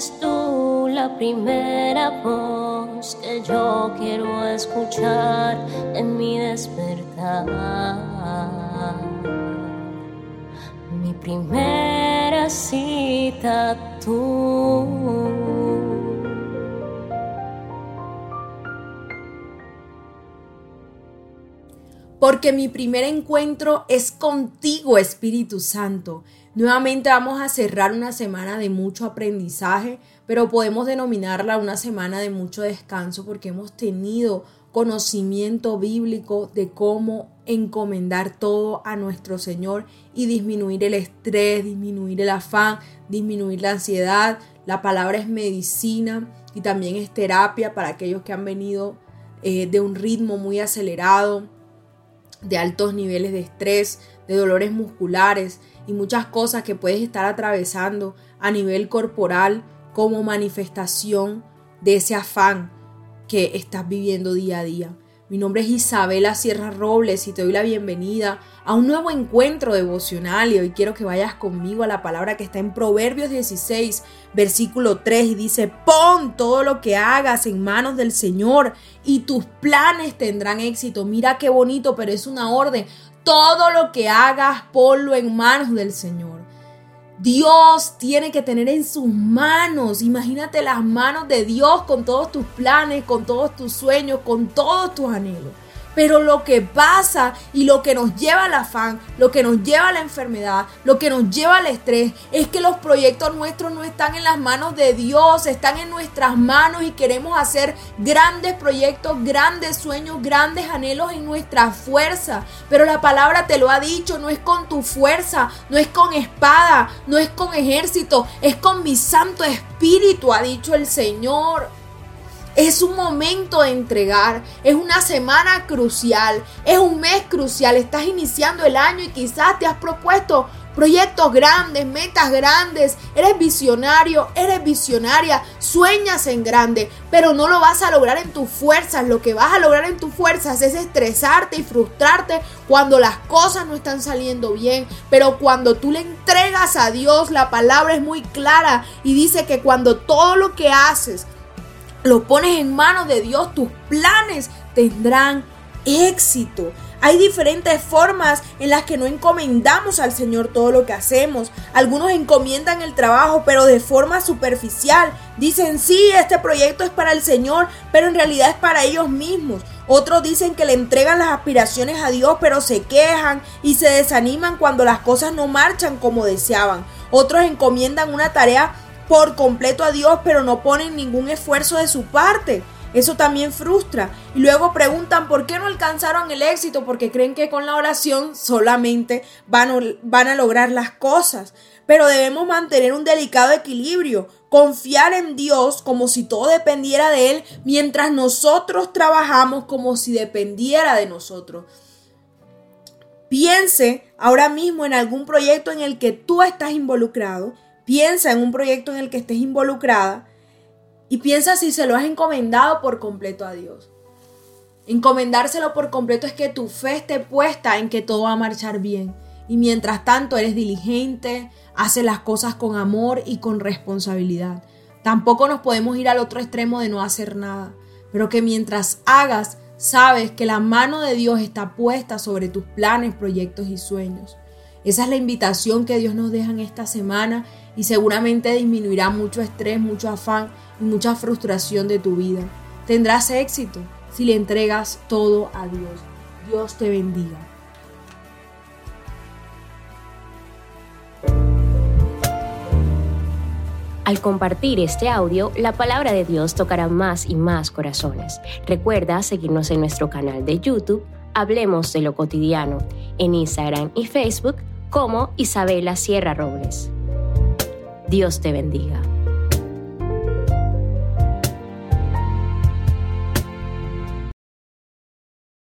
Eres tú la primera voz que yo quiero escuchar en mi despertar. Mi primera cita tú. Porque mi primer encuentro es contigo, Espíritu Santo. Nuevamente vamos a cerrar una semana de mucho aprendizaje, pero podemos denominarla una semana de mucho descanso porque hemos tenido conocimiento bíblico de cómo encomendar todo a nuestro Señor y disminuir el estrés, disminuir el afán, disminuir la ansiedad. La palabra es medicina y también es terapia para aquellos que han venido eh, de un ritmo muy acelerado de altos niveles de estrés, de dolores musculares y muchas cosas que puedes estar atravesando a nivel corporal como manifestación de ese afán que estás viviendo día a día. Mi nombre es Isabela Sierra Robles y te doy la bienvenida a un nuevo encuentro devocional y hoy quiero que vayas conmigo a la palabra que está en Proverbios 16, versículo 3 y dice, pon todo lo que hagas en manos del Señor y tus planes tendrán éxito. Mira qué bonito, pero es una orden. Todo lo que hagas, ponlo en manos del Señor. Dios tiene que tener en sus manos, imagínate las manos de Dios con todos tus planes, con todos tus sueños, con todos tus anhelos. Pero lo que pasa y lo que nos lleva al afán, lo que nos lleva a la enfermedad, lo que nos lleva al estrés, es que los proyectos nuestros no están en las manos de Dios, están en nuestras manos y queremos hacer grandes proyectos, grandes sueños, grandes anhelos en nuestra fuerza. Pero la palabra te lo ha dicho, no es con tu fuerza, no es con espada, no es con ejército, es con mi Santo Espíritu, ha dicho el Señor. Es un momento de entregar, es una semana crucial, es un mes crucial, estás iniciando el año y quizás te has propuesto proyectos grandes, metas grandes, eres visionario, eres visionaria, sueñas en grande, pero no lo vas a lograr en tus fuerzas, lo que vas a lograr en tus fuerzas es estresarte y frustrarte cuando las cosas no están saliendo bien, pero cuando tú le entregas a Dios, la palabra es muy clara y dice que cuando todo lo que haces, lo pones en manos de Dios, tus planes tendrán éxito. Hay diferentes formas en las que no encomendamos al Señor todo lo que hacemos. Algunos encomiendan el trabajo, pero de forma superficial. Dicen, sí, este proyecto es para el Señor, pero en realidad es para ellos mismos. Otros dicen que le entregan las aspiraciones a Dios, pero se quejan y se desaniman cuando las cosas no marchan como deseaban. Otros encomiendan una tarea por completo a Dios, pero no ponen ningún esfuerzo de su parte. Eso también frustra. Y luego preguntan por qué no alcanzaron el éxito, porque creen que con la oración solamente van, van a lograr las cosas. Pero debemos mantener un delicado equilibrio, confiar en Dios como si todo dependiera de Él, mientras nosotros trabajamos como si dependiera de nosotros. Piense ahora mismo en algún proyecto en el que tú estás involucrado Piensa en un proyecto en el que estés involucrada y piensa si se lo has encomendado por completo a Dios. Encomendárselo por completo es que tu fe esté puesta en que todo va a marchar bien. Y mientras tanto eres diligente, haces las cosas con amor y con responsabilidad. Tampoco nos podemos ir al otro extremo de no hacer nada, pero que mientras hagas, sabes que la mano de Dios está puesta sobre tus planes, proyectos y sueños. Esa es la invitación que Dios nos deja en esta semana y seguramente disminuirá mucho estrés, mucho afán y mucha frustración de tu vida. Tendrás éxito si le entregas todo a Dios. Dios te bendiga. Al compartir este audio, la palabra de Dios tocará más y más corazones. Recuerda seguirnos en nuestro canal de YouTube, Hablemos de lo cotidiano, en Instagram y Facebook como Isabela Sierra Robles. Dios te bendiga.